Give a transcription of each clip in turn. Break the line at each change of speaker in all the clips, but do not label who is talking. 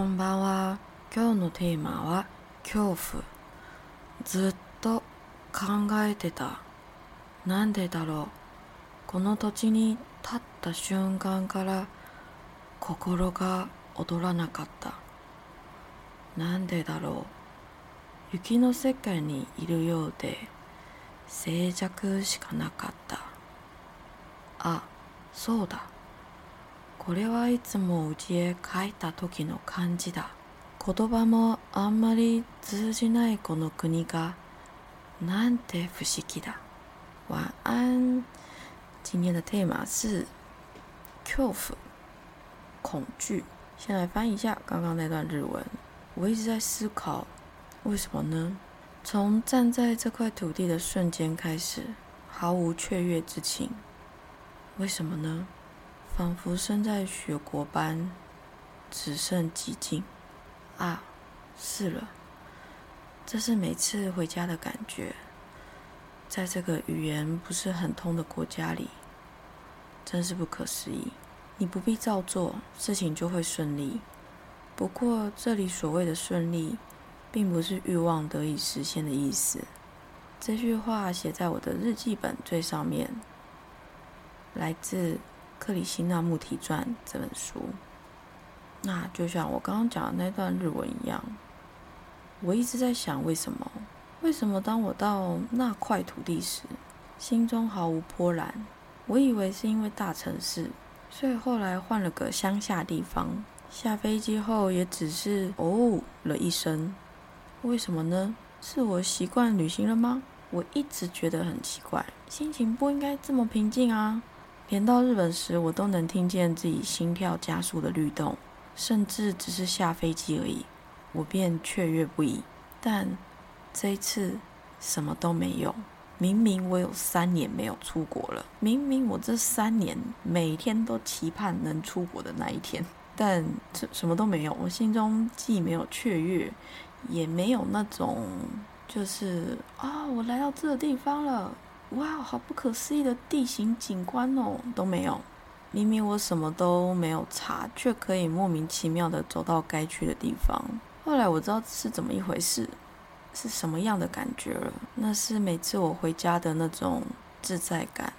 こんばんは。今日のテーマは恐怖。ずっと考えてた。なんでだろう。この土地に立った瞬間から心が躍らなかった。なんでだろう。雪の世界にいるようで静寂しかなかった。あ、そうだ。これはいつも家へ帰った時の感じだ。言葉もあんまり通じないこの国がなんて不思議だ。晚安。今天的 tema 是恐怖、恐惧。先来翻译一下刚刚那段日文。我一直在思考，为什么呢？从站在这块土地的瞬间开始，毫无雀跃之情。为什么呢？ 仿佛身在雪国般，只剩寂静。啊，是了，这是每次回家的感觉。在这个语言不是很通的国家里，真是不可思议。你不必照做，事情就会顺利。不过，这里所谓的顺利，并不是欲望得以实现的意思。这句话写在我的日记本最上面，来自克里希那穆提传这本书。那就像我刚刚讲的那段日文一样，我一直在想，为什么？为什么当我到那块土地时，心中毫无波澜？我以为是因为大城市，所以后来换了个乡下地方。下飞机后也只是哦了一声。为什么呢？是我习惯旅行了吗？我一直觉得很奇怪，心情不应该这么平静啊！连到日本时，我都能听见自己心跳加速的律动，甚至只是下飞机而已，我便雀跃不已。但这一次什么都没有。明明我有三年没有出国了，明明我这三年每天都期盼能出国的那一天，但这什么都没有。我心中既没有雀跃，也没有那种就是啊，我来到这个地方了，哇，好不可思议的地形景观哦，都没有。明明我什么都没有查，却可以莫名其妙的走到该去的地方。后来我知道是怎么一回事。是什么样的感觉了？那是每次我回家的那种自在感，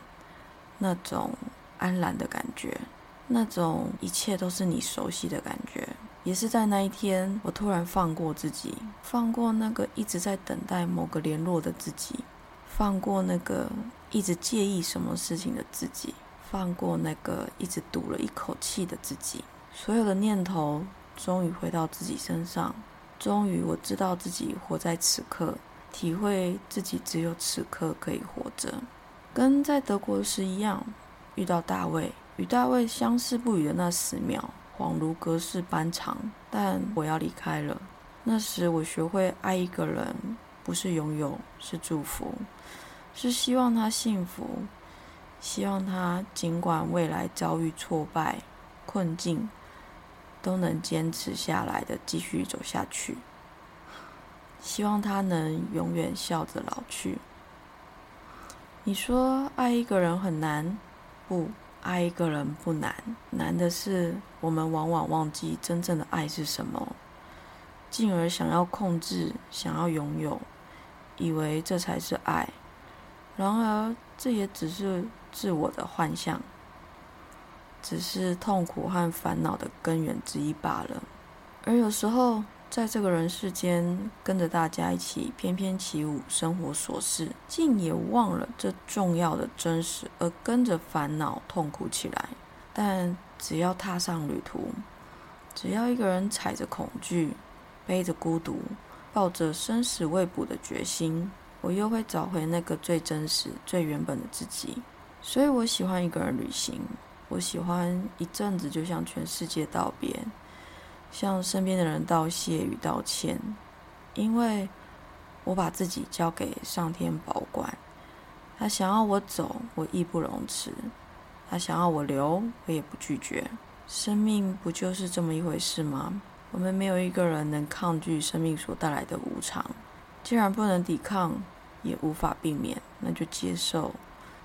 那种安然的感觉，那种一切都是你熟悉的感觉。也是在那一天，我突然放过自己，放过那个一直在等待某个联络的自己，放过那个一直介意什么事情的自己，放过那个一直赌了一口气的自己。所有的念头终于回到自己身上。终于，我知道自己活在此刻，体会自己只有此刻可以活着。跟在德国时一样，遇到大卫，与大卫相视不语的那十秒，恍如隔世般长。但我要离开了。那时，我学会爱一个人，不是拥有，是祝福，是希望他幸福，希望他尽管未来遭遇挫败、困境。都能坚持下来的，继续走下去。希望他能永远笑着老去。你说爱一个人很难，不，爱一个人不难，难的是我们往往忘记真正的爱是什么，进而想要控制，想要拥有，以为这才是爱。然而，这也只是自我的幻象。只是痛苦和烦恼的根源之一罢了。而有时候，在这个人世间，跟着大家一起翩翩起舞，生活琐事，竟也忘了这重要的真实，而跟着烦恼痛苦起来。但只要踏上旅途，只要一个人踩着恐惧，背着孤独，抱着生死未卜的决心，我又会找回那个最真实、最原本的自己。所以我喜欢一个人旅行。我喜欢一阵子就向全世界道别，向身边的人道谢与道歉，因为我把自己交给上天保管。他想要我走，我义不容辞；他想要我留，我也不拒绝。生命不就是这么一回事吗？我们没有一个人能抗拒生命所带来的无常。既然不能抵抗，也无法避免，那就接受，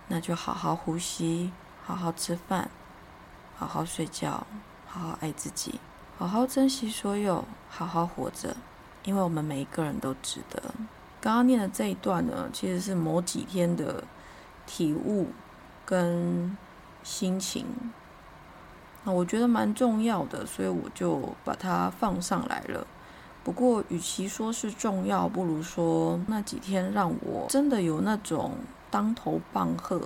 那就好好呼吸。好好吃饭，好好睡觉，好好爱自己，好好珍惜所有，好好活着，因为我们每一个人都值得。刚刚念的这一段呢，其实是某几天的体悟跟心情，那我觉得蛮重要的，所以我就把它放上来了。不过，与其说是重要，不如说那几天让我真的有那种当头棒喝，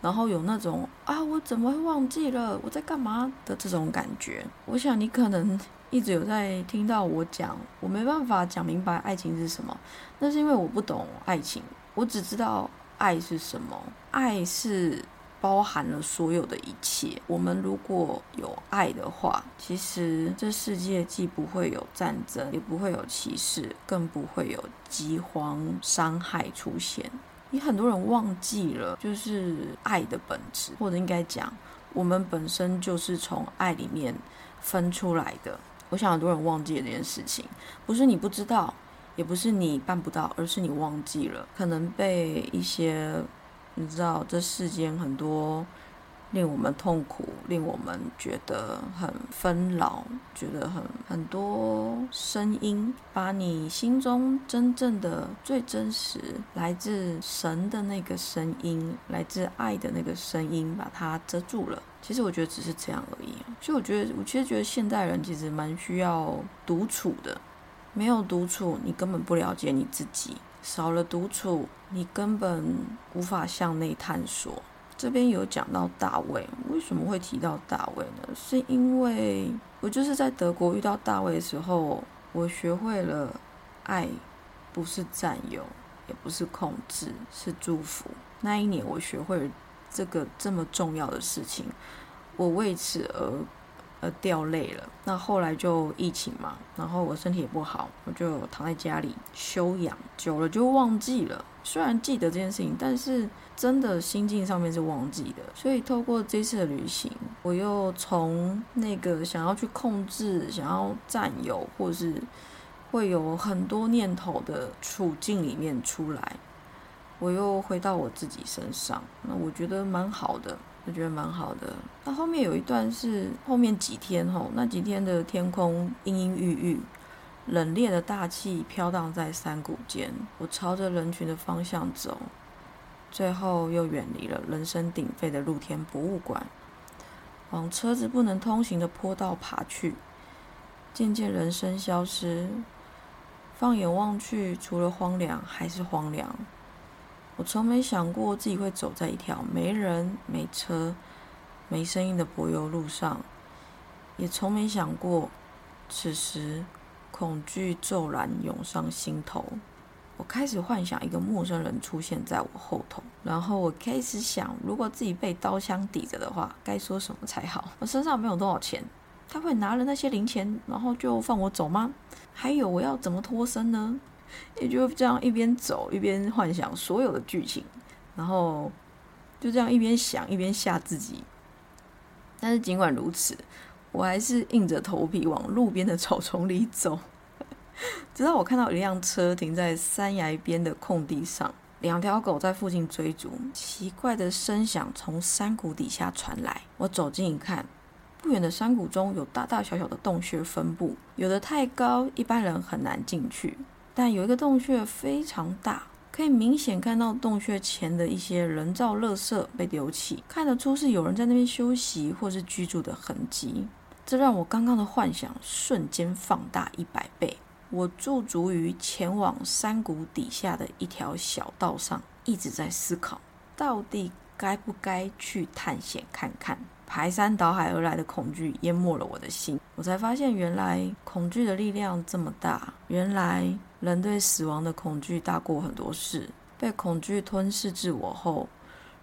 然后有那种啊，我怎么会忘记了我在干嘛的这种感觉。我想你可能 一直有在听到我讲，我没办法讲明白爱情是什么，那是因为我不懂爱情，我只知道爱是什么，爱是。包含了所有的一切。我们如果有爱的话，其实这世界既不会有战争，也不会有歧视，更不会有饥荒、伤害出现。你很多人忘记了，就是爱的本质，或者应该讲，我们本身就是从爱里面分出来的。我想很多人忘记了这件事情，不是你不知道，也不是你办不到，而是你忘记了，可能被一些。你知道这世间很多令我们痛苦、令我们觉得很纷扰、觉得很很多声音，把你心中真正的、最真实、来自神的那个声音、来自爱的那个声音，把它遮住了。其实我觉得只是这样而已。所以我觉得，我其实觉得现代人其实蛮需要独处的。没有独处，你根本不了解你自己。少了独处，你根本无法向内探索。这边有讲到大卫，为什么会提到大卫呢？是因为我就是在德国遇到大卫的时候，我学会了爱不是占有，也不是控制，是祝福。那一年我学会了这个这么重要的事情，我为此而。呃，掉泪了。那后来就疫情嘛，然后我身体也不好，我就躺在家里休养，久了就忘记了。虽然记得这件事情，但是真的心境上面是忘记的。所以透过这次的旅行，我又从那个想要去控制、想要占有，或是会有很多念头的处境里面出来，我又回到我自己身上。那我觉得蛮好的。我觉得蛮好的。那后面有一段是后面几天吼，那几天的天空阴阴郁郁，冷冽的大气飘荡在山谷间。我朝着人群的方向走，最后又远离了人声鼎沸的露天博物馆，往车子不能通行的坡道爬去。渐渐人声消失，放眼望去，除了荒凉还是荒凉。我从没想过自己会走在一条没人、没车、没声音的柏油路上，也从没想过，此时恐惧骤然涌上心头。我开始幻想一个陌生人出现在我后头，然后我开始想，如果自己被刀枪抵着的话，该说什么才好？我身上没有多少钱，他会拿了那些零钱，然后就放我走吗？还有，我要怎么脱身呢？也就这样一边走一边幻想所有的剧情，然后就这样一边想一边吓自己。但是尽管如此，我还是硬着头皮往路边的草丛里走。直到我看到一辆车停在山崖边的空地上，两条狗在附近追逐，奇怪的声响从山谷底下传来。我走近一看，不远的山谷中有大大小小的洞穴分布，有的太高，一般人很难进去。但有一个洞穴非常大，可以明显看到洞穴前的一些人造垃圾被丢弃，看得出是有人在那边休息或是居住的痕迹。这让我刚刚的幻想瞬间放大一百倍。我驻足于前往山谷底下的一条小道上，一直在思考，到底该不该去探险看看。排山倒海而来的恐惧淹没了我的心，我才发现原来恐惧的力量这么大。原来人对死亡的恐惧大过很多事。被恐惧吞噬自我后，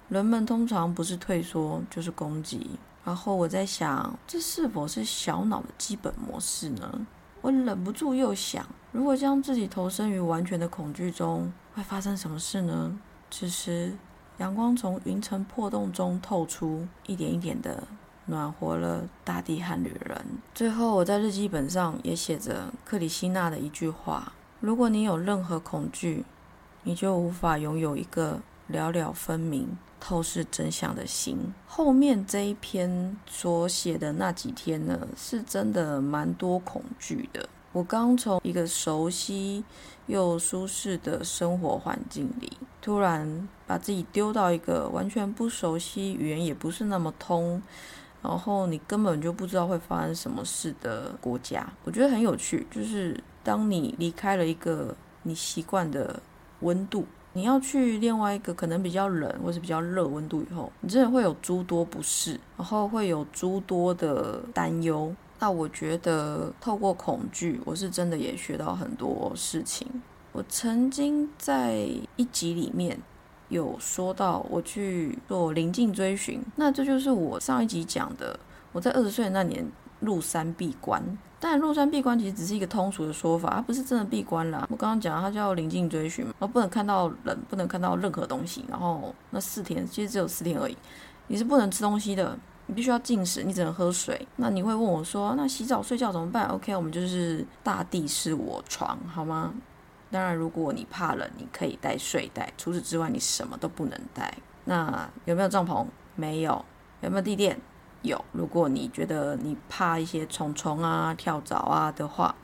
人们通常不是退缩就是攻击。然后我在想，这是否是小脑的基本模式呢？我忍不住又想，如果将自己投身于完全的恐惧中，会发生什么事呢？此时。阳光从云层破洞中透出，一点一点的暖和了大地和旅人。最后，我在日记本上也写着克里希纳的一句话：如果你有任何恐惧，你就无法拥有一个了了分明、透视真相的心。后面这一篇所写的那几天呢，是真的蛮多恐惧的。我刚从一个熟悉又舒适的生活环境里，突然把自己丢到一个完全不熟悉、语言也不是那么通，然后你根本就不知道会发生什么事的国家。我觉得很有趣，就是当你离开了一个你习惯的温度。你要去另外一个可能比较冷或是比较热温度以后，你真的会有诸多不适，然后会有诸多的担忧。那我觉得透过恐惧，我是真的也学到很多事情。我曾经在一集里面有说到，我去做临近追寻，那这就是我上一集讲的，我在二十岁那年入山闭关。但入山闭关其实只是一个通俗的说法，它不是真的闭关啦。我刚刚讲它叫临近追寻，然后不能看到人，不能看到任何东西，然后那四天其实只有四天而已，你是不能吃东西的，你必须要进食，你只能喝水。那你会问我说，那洗澡睡觉怎么办？OK，我们就是大地是我床，好吗？当然，如果你怕冷，你可以带睡袋，除此之外你什么都不能带。那有没有帐篷？没有。有没有地垫？有，如果你觉得你怕一些虫虫啊、跳蚤啊的话，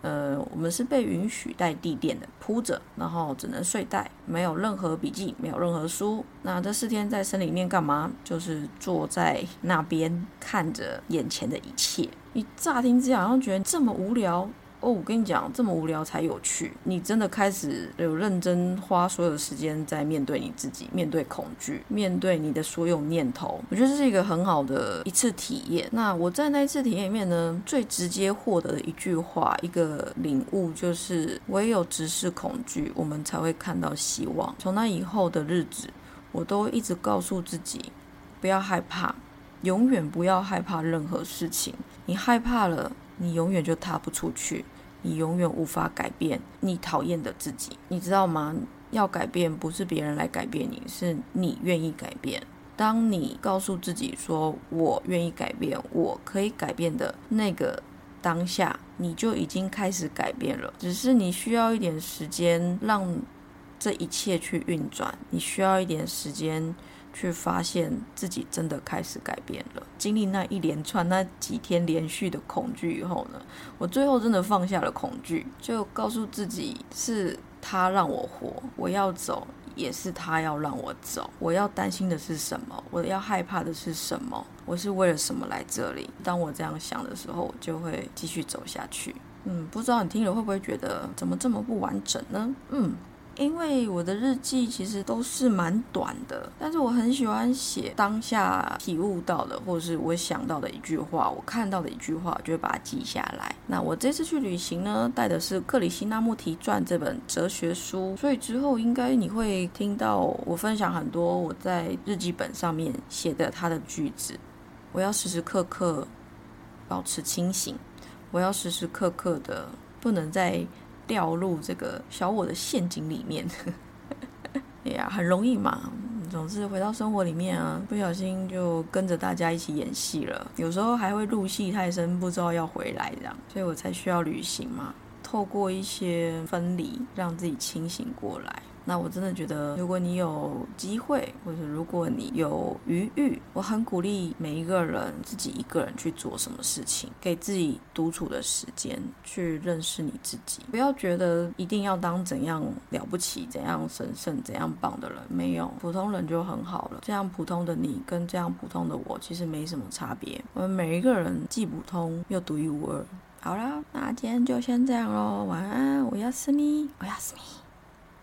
呃，我们是被允许带地垫的，铺着，然后只能睡袋，没有任何笔记，没有任何书。那这四天在森林里面干嘛？就是坐在那边看着眼前的一切。你乍听之下好像觉得这么无聊。哦，我跟你讲，这么无聊才有趣。你真的开始有认真花所有的时间在面对你自己，面对恐惧，面对你的所有念头。我觉得这是一个很好的一次体验。那我在那一次体验里面呢，最直接获得的一句话，一个领悟，就是唯有直视恐惧，我们才会看到希望。从那以后的日子，我都一直告诉自己，不要害怕，永远不要害怕任何事情。你害怕了，你永远就踏不出去。你永远无法改变你讨厌的自己，你知道吗？要改变不是别人来改变你，是你愿意改变。当你告诉自己说“我愿意改变，我可以改变”的那个当下，你就已经开始改变了。只是你需要一点时间让这一切去运转，你需要一点时间。去发现自己真的开始改变了。经历那一连串那几天连续的恐惧以后呢，我最后真的放下了恐惧，就告诉自己是他让我活，我要走也是他要让我走。我要担心的是什么？我要害怕的是什么？我是为了什么来这里？当我这样想的时候，我就会继续走下去。嗯，不知道你听了会不会觉得怎么这么不完整呢？嗯。因为我的日记其实都是蛮短的，但是我很喜欢写当下体悟到的，或者是我想到的一句话，我看到的一句话，我就会把它记下来。那我这次去旅行呢，带的是克里希那穆提传这本哲学书，所以之后应该你会听到我分享很多我在日记本上面写的他的句子。我要时时刻刻保持清醒，我要时时刻刻的不能再。掉入这个小我的陷阱里面，哎呀，很容易嘛。总是回到生活里面啊，不小心就跟着大家一起演戏了。有时候还会入戏太深，不知道要回来这样，所以我才需要旅行嘛，透过一些分离，让自己清醒过来。那我真的觉得，如果你有机会，或者如果你有余裕，我很鼓励每一个人自己一个人去做什么事情，给自己独处的时间，去认识你自己。不要觉得一定要当怎样了不起、怎样神圣、怎样棒的人，没有，普通人就很好了。这样普通的你跟这样普通的我，其实没什么差别。我们每一个人既普通又独一无二。好了，那今天就先这样喽，晚安，我要思你，我要思你。